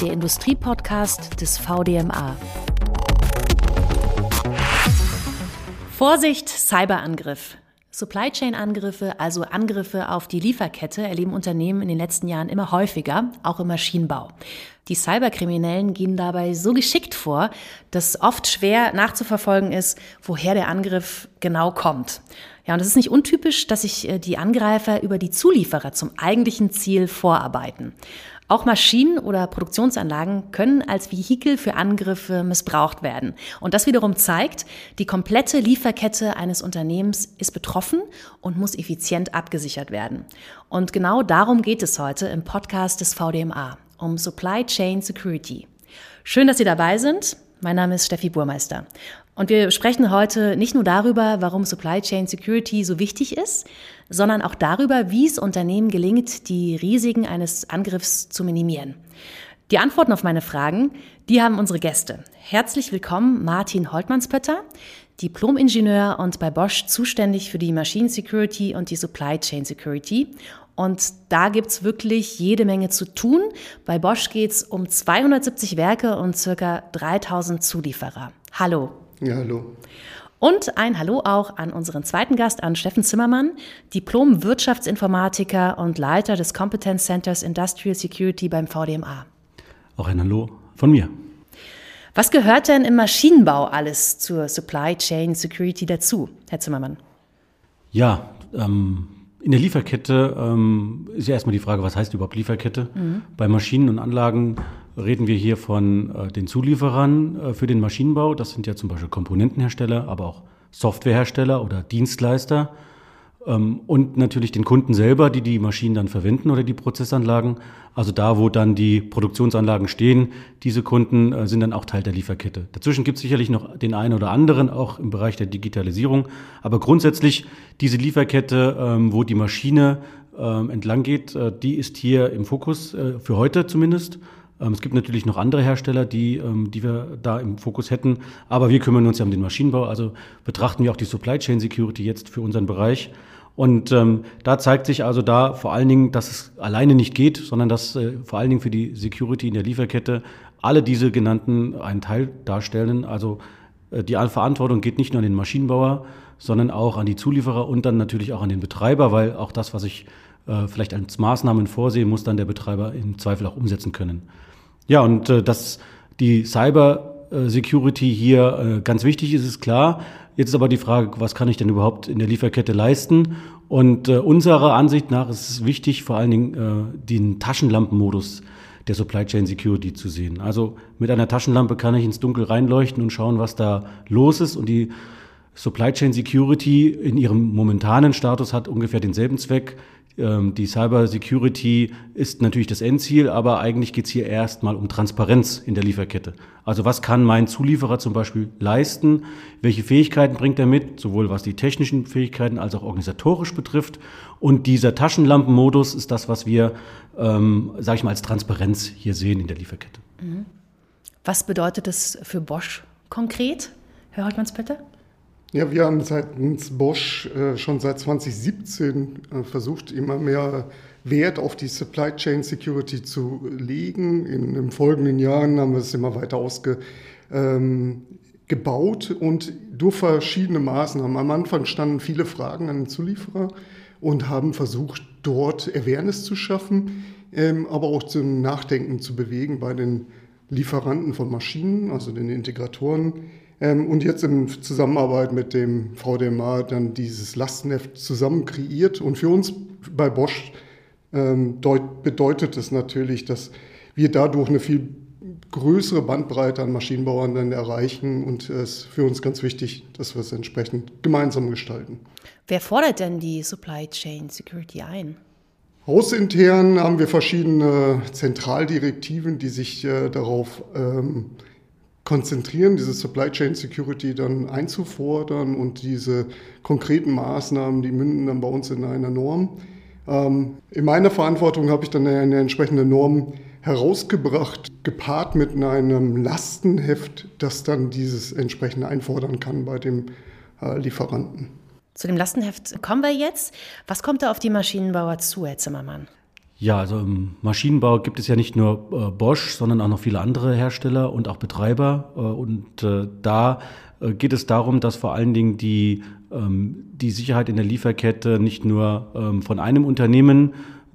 der Industriepodcast des VDMA. Vorsicht, Cyberangriff. Supply Chain Angriffe, also Angriffe auf die Lieferkette, erleben Unternehmen in den letzten Jahren immer häufiger, auch im Maschinenbau. Die Cyberkriminellen gehen dabei so geschickt vor, dass oft schwer nachzuverfolgen ist, woher der Angriff genau kommt. Ja, und es ist nicht untypisch, dass sich äh, die Angreifer über die Zulieferer zum eigentlichen Ziel vorarbeiten. Auch Maschinen oder Produktionsanlagen können als Vehikel für Angriffe missbraucht werden. Und das wiederum zeigt, die komplette Lieferkette eines Unternehmens ist betroffen und muss effizient abgesichert werden. Und genau darum geht es heute im Podcast des VDMA, um Supply Chain Security. Schön, dass Sie dabei sind. Mein Name ist Steffi Burmeister. Und wir sprechen heute nicht nur darüber, warum Supply Chain Security so wichtig ist, sondern auch darüber, wie es Unternehmen gelingt, die Risiken eines Angriffs zu minimieren. Die Antworten auf meine Fragen, die haben unsere Gäste. Herzlich willkommen Martin Holtmannspötter, Diplom-Ingenieur und bei Bosch zuständig für die Machine Security und die Supply Chain Security. Und da gibt's wirklich jede Menge zu tun. Bei Bosch geht's um 270 Werke und circa 3000 Zulieferer. Hallo. Ja, hallo. Und ein Hallo auch an unseren zweiten Gast, an Steffen Zimmermann, Diplom-Wirtschaftsinformatiker und Leiter des Competence Centers Industrial Security beim VDMA. Auch ein Hallo von mir. Was gehört denn im Maschinenbau alles zur Supply Chain Security dazu, Herr Zimmermann? Ja, ähm, in der Lieferkette ähm, ist ja erstmal die Frage, was heißt überhaupt Lieferkette? Mhm. Bei Maschinen und Anlagen reden wir hier von äh, den Zulieferern äh, für den Maschinenbau. Das sind ja zum Beispiel Komponentenhersteller, aber auch Softwarehersteller oder Dienstleister. Ähm, und natürlich den Kunden selber, die die Maschinen dann verwenden oder die Prozessanlagen. Also da, wo dann die Produktionsanlagen stehen, diese Kunden äh, sind dann auch Teil der Lieferkette. Dazwischen gibt es sicherlich noch den einen oder anderen, auch im Bereich der Digitalisierung. Aber grundsätzlich diese Lieferkette, ähm, wo die Maschine ähm, entlang geht, die ist hier im Fokus, für heute zumindest. Ähm, es gibt natürlich noch andere Hersteller, die, ähm, die wir da im Fokus hätten, aber wir kümmern uns ja um den Maschinenbau, also betrachten wir auch die Supply Chain Security jetzt für unseren Bereich. Und ähm, da zeigt sich also da vor allen Dingen, dass es alleine nicht geht, sondern dass äh, vor allen Dingen für die Security in der Lieferkette alle diese genannten einen Teil darstellen. Also äh, die Verantwortung geht nicht nur an den Maschinenbauer, sondern auch an die Zulieferer und dann natürlich auch an den Betreiber, weil auch das, was ich äh, vielleicht als Maßnahmen vorsehen, muss dann der Betreiber im Zweifel auch umsetzen können. Ja, und äh, dass die Cyber äh, Security hier äh, ganz wichtig ist, ist klar. Jetzt ist aber die Frage, was kann ich denn überhaupt in der Lieferkette leisten? Und äh, unserer Ansicht nach ist es wichtig, vor allen Dingen äh, den Taschenlampenmodus der Supply Chain Security zu sehen. Also mit einer Taschenlampe kann ich ins Dunkel reinleuchten und schauen, was da los ist. Und die Supply Chain Security in ihrem momentanen Status hat ungefähr denselben Zweck. Ähm, die Cyber Security ist natürlich das Endziel, aber eigentlich geht es hier erstmal um Transparenz in der Lieferkette. Also was kann mein Zulieferer zum Beispiel leisten? Welche Fähigkeiten bringt er mit, sowohl was die technischen Fähigkeiten als auch organisatorisch betrifft? Und dieser Taschenlampenmodus ist das, was wir, ähm, sage ich mal, als Transparenz hier sehen in der Lieferkette. Mhm. Was bedeutet das für Bosch konkret, Herr Holtmannspetter? Ja, wir haben seitens Bosch äh, schon seit 2017 äh, versucht, immer mehr Wert auf die Supply Chain Security zu legen. In den folgenden Jahren haben wir es immer weiter ausgebaut ähm, und durch verschiedene Maßnahmen. Am Anfang standen viele Fragen an den Zulieferer und haben versucht, dort Awareness zu schaffen, ähm, aber auch zum Nachdenken zu bewegen bei den Lieferanten von Maschinen, also den Integratoren und jetzt in Zusammenarbeit mit dem VDMA dann dieses Lastenheft zusammen kreiert. Und für uns bei Bosch ähm, bedeutet es natürlich, dass wir dadurch eine viel größere Bandbreite an Maschinenbauern dann erreichen und es ist für uns ganz wichtig, dass wir es entsprechend gemeinsam gestalten. Wer fordert denn die Supply Chain Security ein? Hausintern haben wir verschiedene Zentraldirektiven, die sich äh, darauf ähm, konzentrieren, diese Supply Chain Security dann einzufordern und diese konkreten Maßnahmen, die münden dann bei uns in einer Norm. Ähm, in meiner Verantwortung habe ich dann eine entsprechende Norm herausgebracht, gepaart mit einem Lastenheft, das dann dieses entsprechende einfordern kann bei dem äh, Lieferanten. Zu dem Lastenheft kommen wir jetzt. Was kommt da auf die Maschinenbauer zu, Herr Zimmermann? Ja, also im Maschinenbau gibt es ja nicht nur äh, Bosch, sondern auch noch viele andere Hersteller und auch Betreiber. Äh, und äh, da äh, geht es darum, dass vor allen Dingen die, ähm, die Sicherheit in der Lieferkette nicht nur ähm, von einem Unternehmen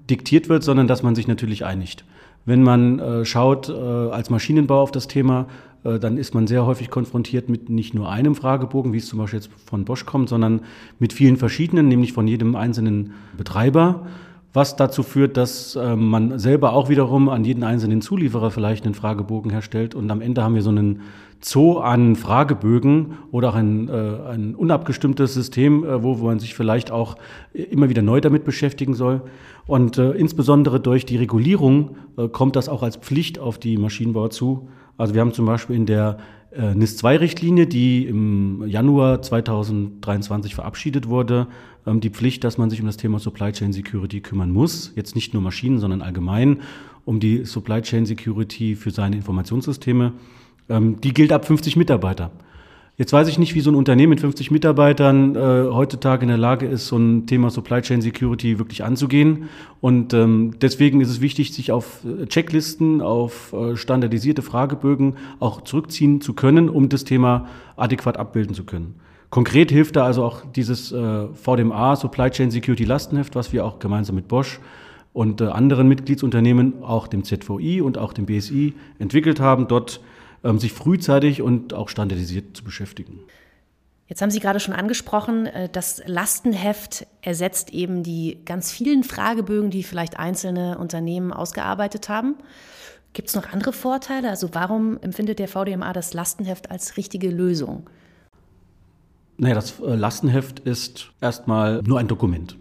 diktiert wird, sondern dass man sich natürlich einigt. Wenn man äh, schaut äh, als Maschinenbau auf das Thema, dann ist man sehr häufig konfrontiert mit nicht nur einem Fragebogen, wie es zum Beispiel jetzt von Bosch kommt, sondern mit vielen verschiedenen, nämlich von jedem einzelnen Betreiber was dazu führt, dass äh, man selber auch wiederum an jeden einzelnen Zulieferer vielleicht einen Fragebogen herstellt und am Ende haben wir so einen Zoo an Fragebögen oder auch ein, äh, ein unabgestimmtes System, äh, wo, man sich vielleicht auch immer wieder neu damit beschäftigen soll. Und äh, insbesondere durch die Regulierung äh, kommt das auch als Pflicht auf die Maschinenbauer zu. Also wir haben zum Beispiel in der äh, NIS-2-Richtlinie, die im Januar 2023 verabschiedet wurde, ähm, die Pflicht, dass man sich um das Thema Supply Chain Security kümmern muss. Jetzt nicht nur Maschinen, sondern allgemein um die Supply Chain Security für seine Informationssysteme. Ähm, die gilt ab 50 Mitarbeiter. Jetzt weiß ich nicht, wie so ein Unternehmen mit 50 Mitarbeitern äh, heutzutage in der Lage ist, so ein Thema Supply Chain Security wirklich anzugehen. Und ähm, deswegen ist es wichtig, sich auf äh, Checklisten, auf äh, standardisierte Fragebögen auch zurückziehen zu können, um das Thema adäquat abbilden zu können. Konkret hilft da also auch dieses äh, VDMA Supply Chain Security Lastenheft, was wir auch gemeinsam mit Bosch und äh, anderen Mitgliedsunternehmen, auch dem ZVI und auch dem BSI entwickelt haben. Dort ähm, sich frühzeitig und auch standardisiert zu beschäftigen. Jetzt haben Sie gerade schon angesprochen, äh, das Lastenheft ersetzt eben die ganz vielen Fragebögen, die vielleicht einzelne Unternehmen ausgearbeitet haben. Gibt es noch andere Vorteile? Also warum empfindet der VDMA das Lastenheft als richtige Lösung? Naja, das äh, Lastenheft ist erstmal nur ein Dokument.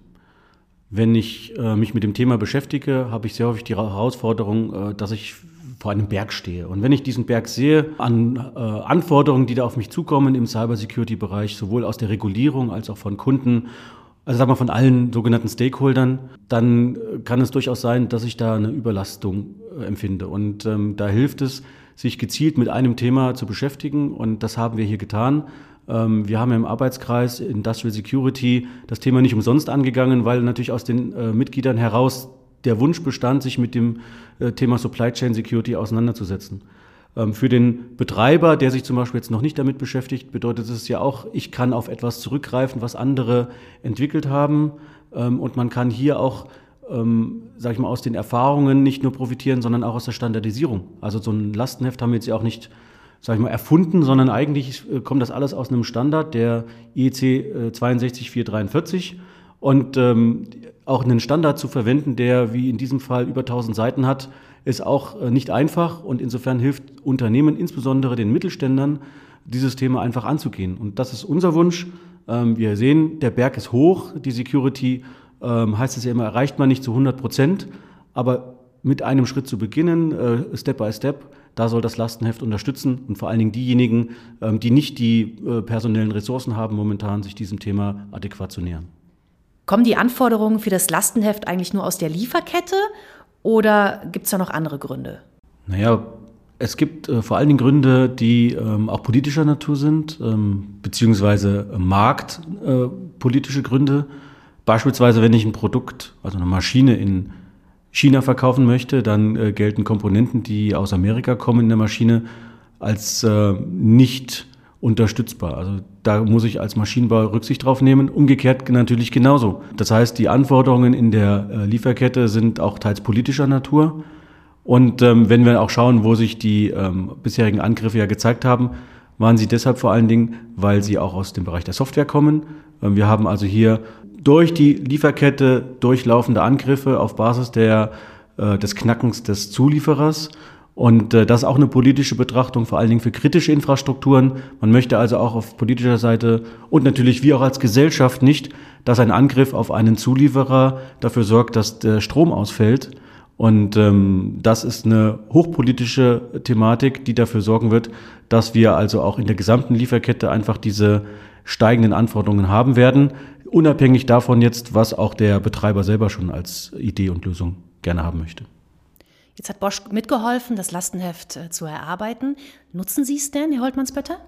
Wenn ich äh, mich mit dem Thema beschäftige, habe ich sehr häufig die Herausforderung, äh, dass ich vor einem Berg stehe. Und wenn ich diesen Berg sehe an äh, Anforderungen, die da auf mich zukommen im Cybersecurity-Bereich, sowohl aus der Regulierung als auch von Kunden, also sagen wir von allen sogenannten Stakeholdern, dann äh, kann es durchaus sein, dass ich da eine Überlastung äh, empfinde. Und ähm, da hilft es, sich gezielt mit einem Thema zu beschäftigen. Und das haben wir hier getan. Ähm, wir haben im Arbeitskreis Industrial Security das Thema nicht umsonst angegangen, weil natürlich aus den äh, Mitgliedern heraus der Wunsch bestand, sich mit dem äh, Thema Supply Chain Security auseinanderzusetzen. Ähm, für den Betreiber, der sich zum Beispiel jetzt noch nicht damit beschäftigt, bedeutet es ja auch, ich kann auf etwas zurückgreifen, was andere entwickelt haben. Ähm, und man kann hier auch, ähm, sage ich mal, aus den Erfahrungen nicht nur profitieren, sondern auch aus der Standardisierung. Also so ein Lastenheft haben wir jetzt ja auch nicht, sage ich mal, erfunden, sondern eigentlich äh, kommt das alles aus einem Standard, der IEC äh, 62443. Und ähm, auch einen Standard zu verwenden, der wie in diesem Fall über 1000 Seiten hat, ist auch äh, nicht einfach und insofern hilft Unternehmen, insbesondere den Mittelständern, dieses Thema einfach anzugehen. Und das ist unser Wunsch. Ähm, wir sehen, der Berg ist hoch, die Security ähm, heißt es ja immer, erreicht man nicht zu 100 Prozent, aber mit einem Schritt zu beginnen, äh, Step by Step, da soll das Lastenheft unterstützen und vor allen Dingen diejenigen, ähm, die nicht die äh, personellen Ressourcen haben, momentan sich diesem Thema adäquat zu nähern. Kommen die Anforderungen für das Lastenheft eigentlich nur aus der Lieferkette oder gibt es da noch andere Gründe? Naja, es gibt äh, vor allen Dingen Gründe, die ähm, auch politischer Natur sind, ähm, beziehungsweise marktpolitische äh, Gründe. Beispielsweise, wenn ich ein Produkt, also eine Maschine in China verkaufen möchte, dann äh, gelten Komponenten, die aus Amerika kommen in der Maschine, als äh, nicht unterstützbar. Also da muss ich als Maschinenbauer Rücksicht drauf nehmen. Umgekehrt natürlich genauso. Das heißt, die Anforderungen in der äh, Lieferkette sind auch teils politischer Natur. Und ähm, wenn wir auch schauen, wo sich die ähm, bisherigen Angriffe ja gezeigt haben, waren sie deshalb vor allen Dingen, weil sie auch aus dem Bereich der Software kommen. Ähm, wir haben also hier durch die Lieferkette durchlaufende Angriffe auf Basis der, äh, des Knackens des Zulieferers und äh, das ist auch eine politische Betrachtung, vor allen Dingen für kritische Infrastrukturen. Man möchte also auch auf politischer Seite und natürlich wir auch als Gesellschaft nicht, dass ein Angriff auf einen Zulieferer dafür sorgt, dass der Strom ausfällt. Und ähm, das ist eine hochpolitische Thematik, die dafür sorgen wird, dass wir also auch in der gesamten Lieferkette einfach diese steigenden Anforderungen haben werden, unabhängig davon jetzt, was auch der Betreiber selber schon als Idee und Lösung gerne haben möchte. Jetzt hat Bosch mitgeholfen, das Lastenheft äh, zu erarbeiten. Nutzen Sie es denn, Herr Holtmannsbötter?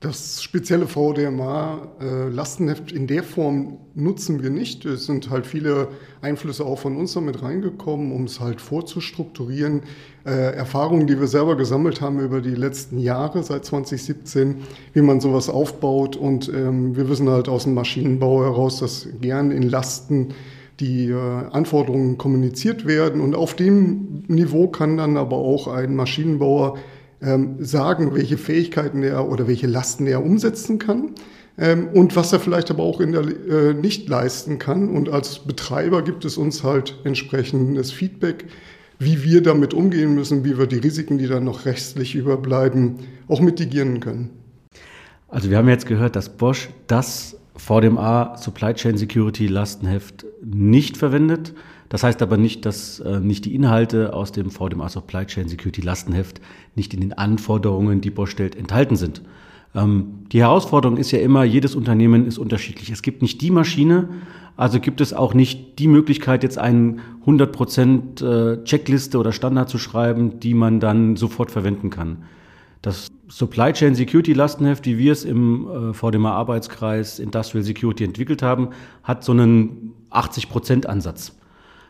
Das spezielle VDMA-Lastenheft äh, in der Form nutzen wir nicht. Es sind halt viele Einflüsse auch von uns damit reingekommen, um es halt vorzustrukturieren. Äh, Erfahrungen, die wir selber gesammelt haben über die letzten Jahre, seit 2017, wie man sowas aufbaut. Und ähm, wir wissen halt aus dem Maschinenbau heraus, dass gern in Lasten die äh, Anforderungen kommuniziert werden. Und auf dem Niveau kann dann aber auch ein Maschinenbauer ähm, sagen, welche Fähigkeiten er oder welche Lasten er umsetzen kann ähm, und was er vielleicht aber auch in der, äh, nicht leisten kann. Und als Betreiber gibt es uns halt entsprechendes Feedback, wie wir damit umgehen müssen, wie wir die Risiken, die dann noch restlich überbleiben, auch mitigieren können. Also wir haben jetzt gehört, dass Bosch das VDMA Supply Chain Security Lastenheft nicht verwendet. Das heißt aber nicht, dass äh, nicht die Inhalte aus dem VDMA Supply Chain Security Lastenheft nicht in den Anforderungen, die Bosch stellt, enthalten sind. Ähm, die Herausforderung ist ja immer, jedes Unternehmen ist unterschiedlich. Es gibt nicht die Maschine, also gibt es auch nicht die Möglichkeit, jetzt einen 100% äh, Checkliste oder Standard zu schreiben, die man dann sofort verwenden kann. Das Supply Chain Security Lastenheft, wie wir es im äh, VDMA Arbeitskreis Industrial Security entwickelt haben, hat so einen 80% Ansatz.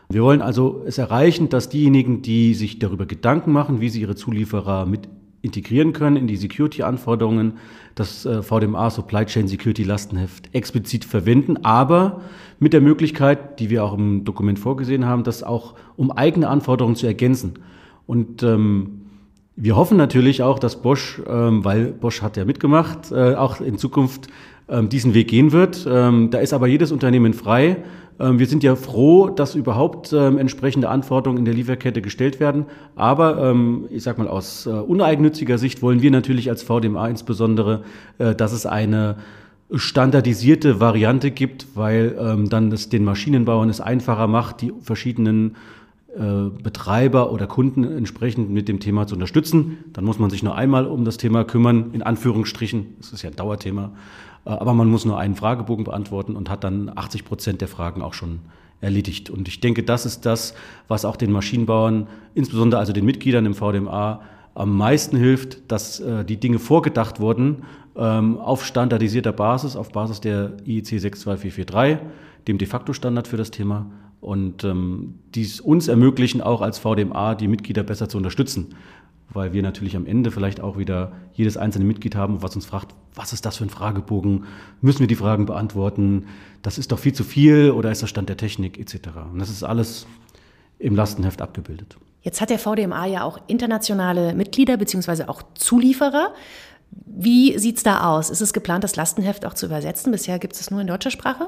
Wir wollen also es erreichen, dass diejenigen, die sich darüber Gedanken machen, wie sie ihre Zulieferer mit integrieren können in die Security-Anforderungen, das äh, VDMA Supply Chain Security Lastenheft explizit verwenden, aber mit der Möglichkeit, die wir auch im Dokument vorgesehen haben, das auch um eigene Anforderungen zu ergänzen. Und ähm, wir hoffen natürlich auch, dass Bosch, ähm, weil Bosch hat ja mitgemacht, äh, auch in Zukunft ähm, diesen Weg gehen wird. Ähm, da ist aber jedes Unternehmen frei, ähm, wir sind ja froh, dass überhaupt ähm, entsprechende Anforderungen in der Lieferkette gestellt werden. Aber ähm, ich sage mal aus äh, uneigennütziger Sicht wollen wir natürlich als VDMA insbesondere, äh, dass es eine standardisierte Variante gibt, weil dann es den Maschinenbauern es einfacher macht, die verschiedenen Betreiber oder Kunden entsprechend mit dem Thema zu unterstützen. Dann muss man sich nur einmal um das Thema kümmern, in Anführungsstrichen. Das ist ja ein Dauerthema. Äh, aber man muss nur einen Fragebogen beantworten und hat dann 80 Prozent der Fragen auch schon erledigt. Und ich denke, das ist das, was auch den Maschinenbauern, insbesondere also den Mitgliedern im VDMA, am meisten hilft, dass äh, die Dinge vorgedacht wurden ähm, auf standardisierter Basis, auf Basis der IEC 62443, dem de facto Standard für das Thema. Und ähm, dies uns ermöglichen, auch als VDMA die Mitglieder besser zu unterstützen weil wir natürlich am Ende vielleicht auch wieder jedes einzelne Mitglied haben, was uns fragt, was ist das für ein Fragebogen? Müssen wir die Fragen beantworten? Das ist doch viel zu viel oder ist das Stand der Technik etc. Und das ist alles im Lastenheft abgebildet. Jetzt hat der VDMA ja auch internationale Mitglieder bzw. auch Zulieferer. Wie sieht es da aus? Ist es geplant, das Lastenheft auch zu übersetzen? Bisher gibt es es nur in deutscher Sprache?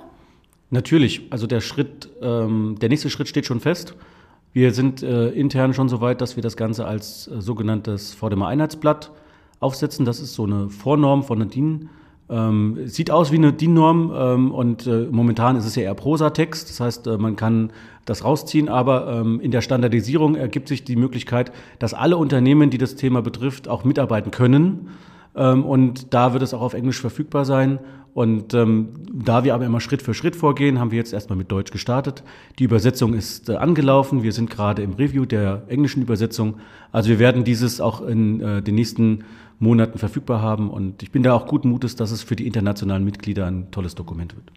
Natürlich. Also der Schritt, ähm, der nächste Schritt steht schon fest. Wir sind äh, intern schon so weit, dass wir das Ganze als äh, sogenanntes VDMA-Einheitsblatt aufsetzen. Das ist so eine Vornorm von der DIN. Ähm, sieht aus wie eine DIN-Norm ähm, und äh, momentan ist es ja eher Prosatext. Das heißt, äh, man kann das rausziehen, aber ähm, in der Standardisierung ergibt sich die Möglichkeit, dass alle Unternehmen, die das Thema betrifft, auch mitarbeiten können. Ähm, und da wird es auch auf Englisch verfügbar sein. Und ähm, da wir aber immer Schritt für Schritt vorgehen, haben wir jetzt erstmal mit Deutsch gestartet. Die Übersetzung ist äh, angelaufen. Wir sind gerade im Review der englischen Übersetzung. Also wir werden dieses auch in äh, den nächsten Monaten verfügbar haben. Und ich bin da auch guten Mutes, dass es für die internationalen Mitglieder ein tolles Dokument wird.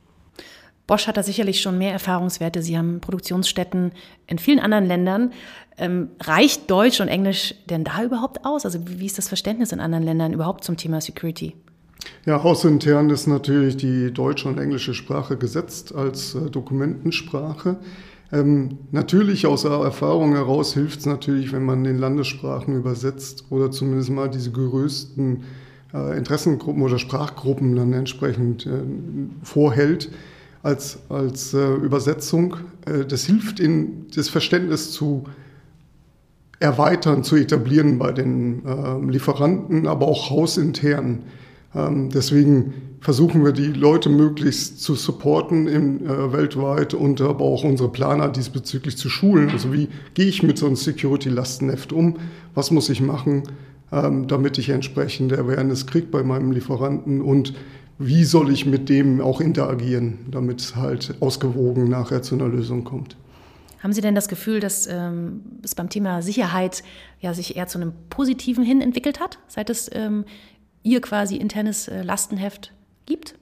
Bosch hat da sicherlich schon mehr Erfahrungswerte. Sie haben Produktionsstätten in vielen anderen Ländern. Ähm, reicht Deutsch und Englisch denn da überhaupt aus? Also wie ist das Verständnis in anderen Ländern überhaupt zum Thema Security? Ja, hausintern ist natürlich die deutsche und englische Sprache gesetzt als äh, Dokumentensprache. Ähm, natürlich aus Erfahrung heraus hilft es natürlich, wenn man den Landessprachen übersetzt oder zumindest mal diese größten äh, Interessengruppen oder Sprachgruppen dann entsprechend äh, vorhält als, als äh, Übersetzung. Äh, das hilft, in das Verständnis zu erweitern, zu etablieren bei den äh, Lieferanten, aber auch hausintern. Ähm, deswegen versuchen wir die Leute möglichst zu supporten im, äh, weltweit und aber auch unsere Planer diesbezüglich zu schulen. Also wie gehe ich mit so einem Security-Lastenheft um? Was muss ich machen, ähm, damit ich entsprechend Awareness kriege bei meinem Lieferanten und wie soll ich mit dem auch interagieren, damit es halt ausgewogen nachher zu einer Lösung kommt. Haben Sie denn das Gefühl, dass ähm, es beim Thema Sicherheit ja sich eher zu einem Positiven hin entwickelt hat, seit es ähm, ihr quasi internes äh, Lastenheft gibt?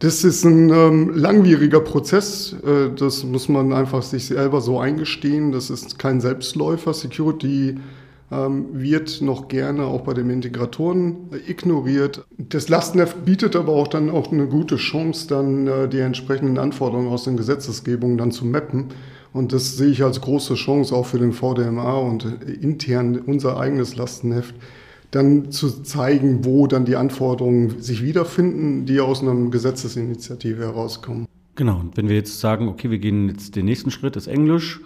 Das ist ein ähm, langwieriger Prozess. Äh, das muss man einfach sich selber so eingestehen. Das ist kein Selbstläufer. Security wird noch gerne auch bei den Integratoren ignoriert. Das Lastenheft bietet aber auch dann auch eine gute Chance, dann äh, die entsprechenden Anforderungen aus den Gesetzesgebungen dann zu mappen. Und das sehe ich als große Chance auch für den VDMA und äh, intern unser eigenes Lastenheft, dann zu zeigen, wo dann die Anforderungen sich wiederfinden, die aus einer Gesetzesinitiative herauskommen. Genau, und wenn wir jetzt sagen, okay, wir gehen jetzt den nächsten Schritt, ist Englisch,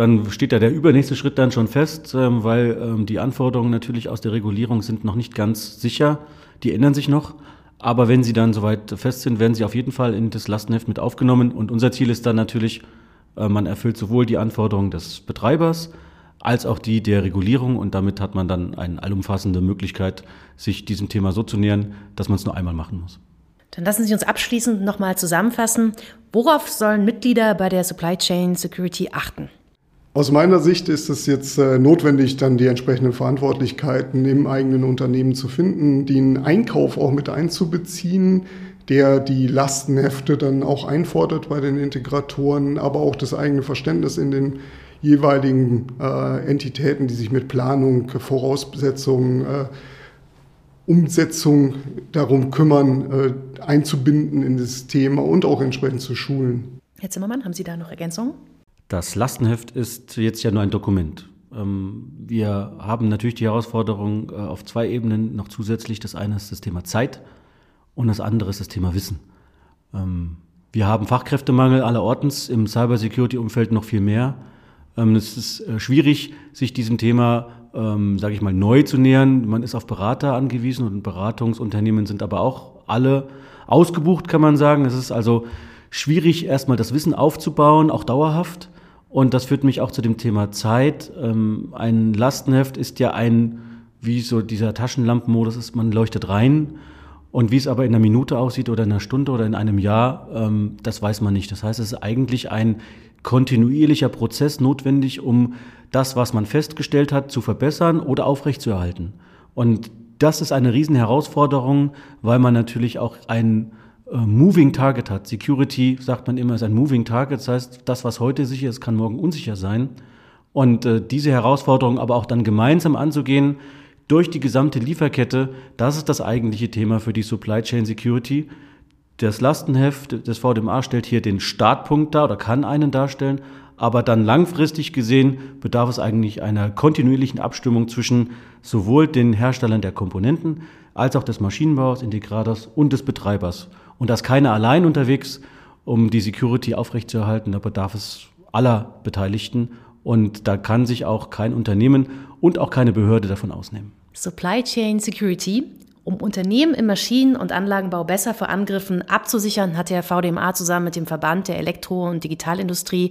dann steht da der übernächste Schritt dann schon fest, ähm, weil ähm, die Anforderungen natürlich aus der Regulierung sind noch nicht ganz sicher, die ändern sich noch. Aber wenn sie dann soweit fest sind, werden sie auf jeden Fall in das Lastenheft mit aufgenommen. Und unser Ziel ist dann natürlich, äh, man erfüllt sowohl die Anforderungen des Betreibers als auch die der Regulierung und damit hat man dann eine allumfassende Möglichkeit, sich diesem Thema so zu nähern, dass man es nur einmal machen muss. Dann lassen Sie uns abschließend nochmal zusammenfassen. Worauf sollen Mitglieder bei der Supply Chain Security achten? Aus meiner Sicht ist es jetzt äh, notwendig, dann die entsprechenden Verantwortlichkeiten im eigenen Unternehmen zu finden, den Einkauf auch mit einzubeziehen, der die Lastenhefte dann auch einfordert bei den Integratoren, aber auch das eigene Verständnis in den jeweiligen äh, Entitäten, die sich mit Planung, Voraussetzungen, äh, Umsetzung darum kümmern, äh, einzubinden in das Thema und auch entsprechend zu schulen. Herr Zimmermann, haben Sie da noch Ergänzungen? Das Lastenheft ist jetzt ja nur ein Dokument. Ähm, wir haben natürlich die Herausforderung äh, auf zwei Ebenen noch zusätzlich. Das eine ist das Thema Zeit und das andere ist das Thema Wissen. Ähm, wir haben Fachkräftemangel aller Ortens, im Cybersecurity-Umfeld noch viel mehr. Ähm, es ist äh, schwierig, sich diesem Thema, sage ich mal, neu zu nähern. Man ist auf Berater angewiesen und Beratungsunternehmen sind aber auch alle ausgebucht, kann man sagen. Es ist also schwierig, erstmal das Wissen aufzubauen, auch dauerhaft. Und das führt mich auch zu dem Thema Zeit. Ähm, ein Lastenheft ist ja ein, wie so dieser Taschenlampenmodus ist, man leuchtet rein. Und wie es aber in einer Minute aussieht oder in einer Stunde oder in einem Jahr, ähm, das weiß man nicht. Das heißt, es ist eigentlich ein kontinuierlicher Prozess notwendig, um das, was man festgestellt hat, zu verbessern oder aufrechtzuerhalten. Und das ist eine Riesenherausforderung, weil man natürlich auch ein äh, Moving Target hat. Security, sagt man immer, ist ein Moving Target. Das heißt, das, was heute sicher ist, kann morgen unsicher sein. Und äh, diese Herausforderung aber auch dann gemeinsam anzugehen durch die gesamte Lieferkette, das ist das eigentliche Thema für die Supply Chain Security. Das Lastenheft des VDMA stellt hier den Startpunkt dar oder kann einen darstellen, aber dann langfristig gesehen bedarf es eigentlich einer kontinuierlichen Abstimmung zwischen sowohl den Herstellern der Komponenten als auch des Maschinenbaus, Integrators und des Betreibers. Und da ist keiner allein unterwegs, um die Security aufrechtzuerhalten. Da bedarf es aller Beteiligten. Und da kann sich auch kein Unternehmen und auch keine Behörde davon ausnehmen. Supply Chain Security. Um Unternehmen im Maschinen- und Anlagenbau besser vor Angriffen abzusichern, hat der VDMA zusammen mit dem Verband der Elektro- und Digitalindustrie,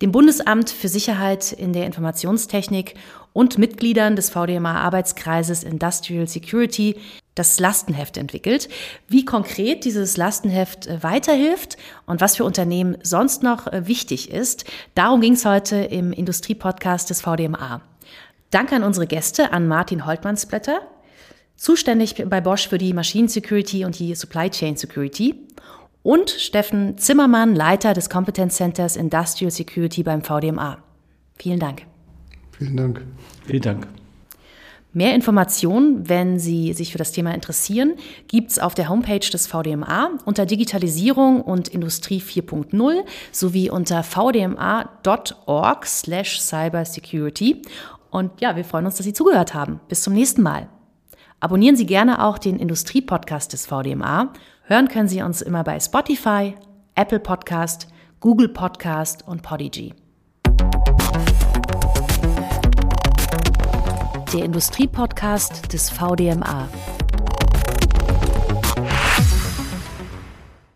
dem Bundesamt für Sicherheit in der Informationstechnik und Mitgliedern des VDMA-Arbeitskreises Industrial Security das Lastenheft entwickelt. Wie konkret dieses Lastenheft äh, weiterhilft und was für Unternehmen sonst noch äh, wichtig ist, darum ging es heute im Industriepodcast des VDMA. Danke an unsere Gäste, an Martin Holtmannsblätter, zuständig bei Bosch für die Maschinen-Security und die Supply Chain Security und Steffen Zimmermann, Leiter des Competence Centers Industrial Security beim VDMA. Vielen Dank. Vielen Dank. Vielen Dank. Mehr Informationen, wenn Sie sich für das Thema interessieren, gibt's auf der Homepage des VDMA unter Digitalisierung und Industrie 4.0 sowie unter vdma.org slash cybersecurity. Und ja, wir freuen uns, dass Sie zugehört haben. Bis zum nächsten Mal. Abonnieren Sie gerne auch den Industriepodcast des VDMA. Hören können Sie uns immer bei Spotify, Apple Podcast, Google Podcast und Podigy. Der Industriepodcast des VDMA.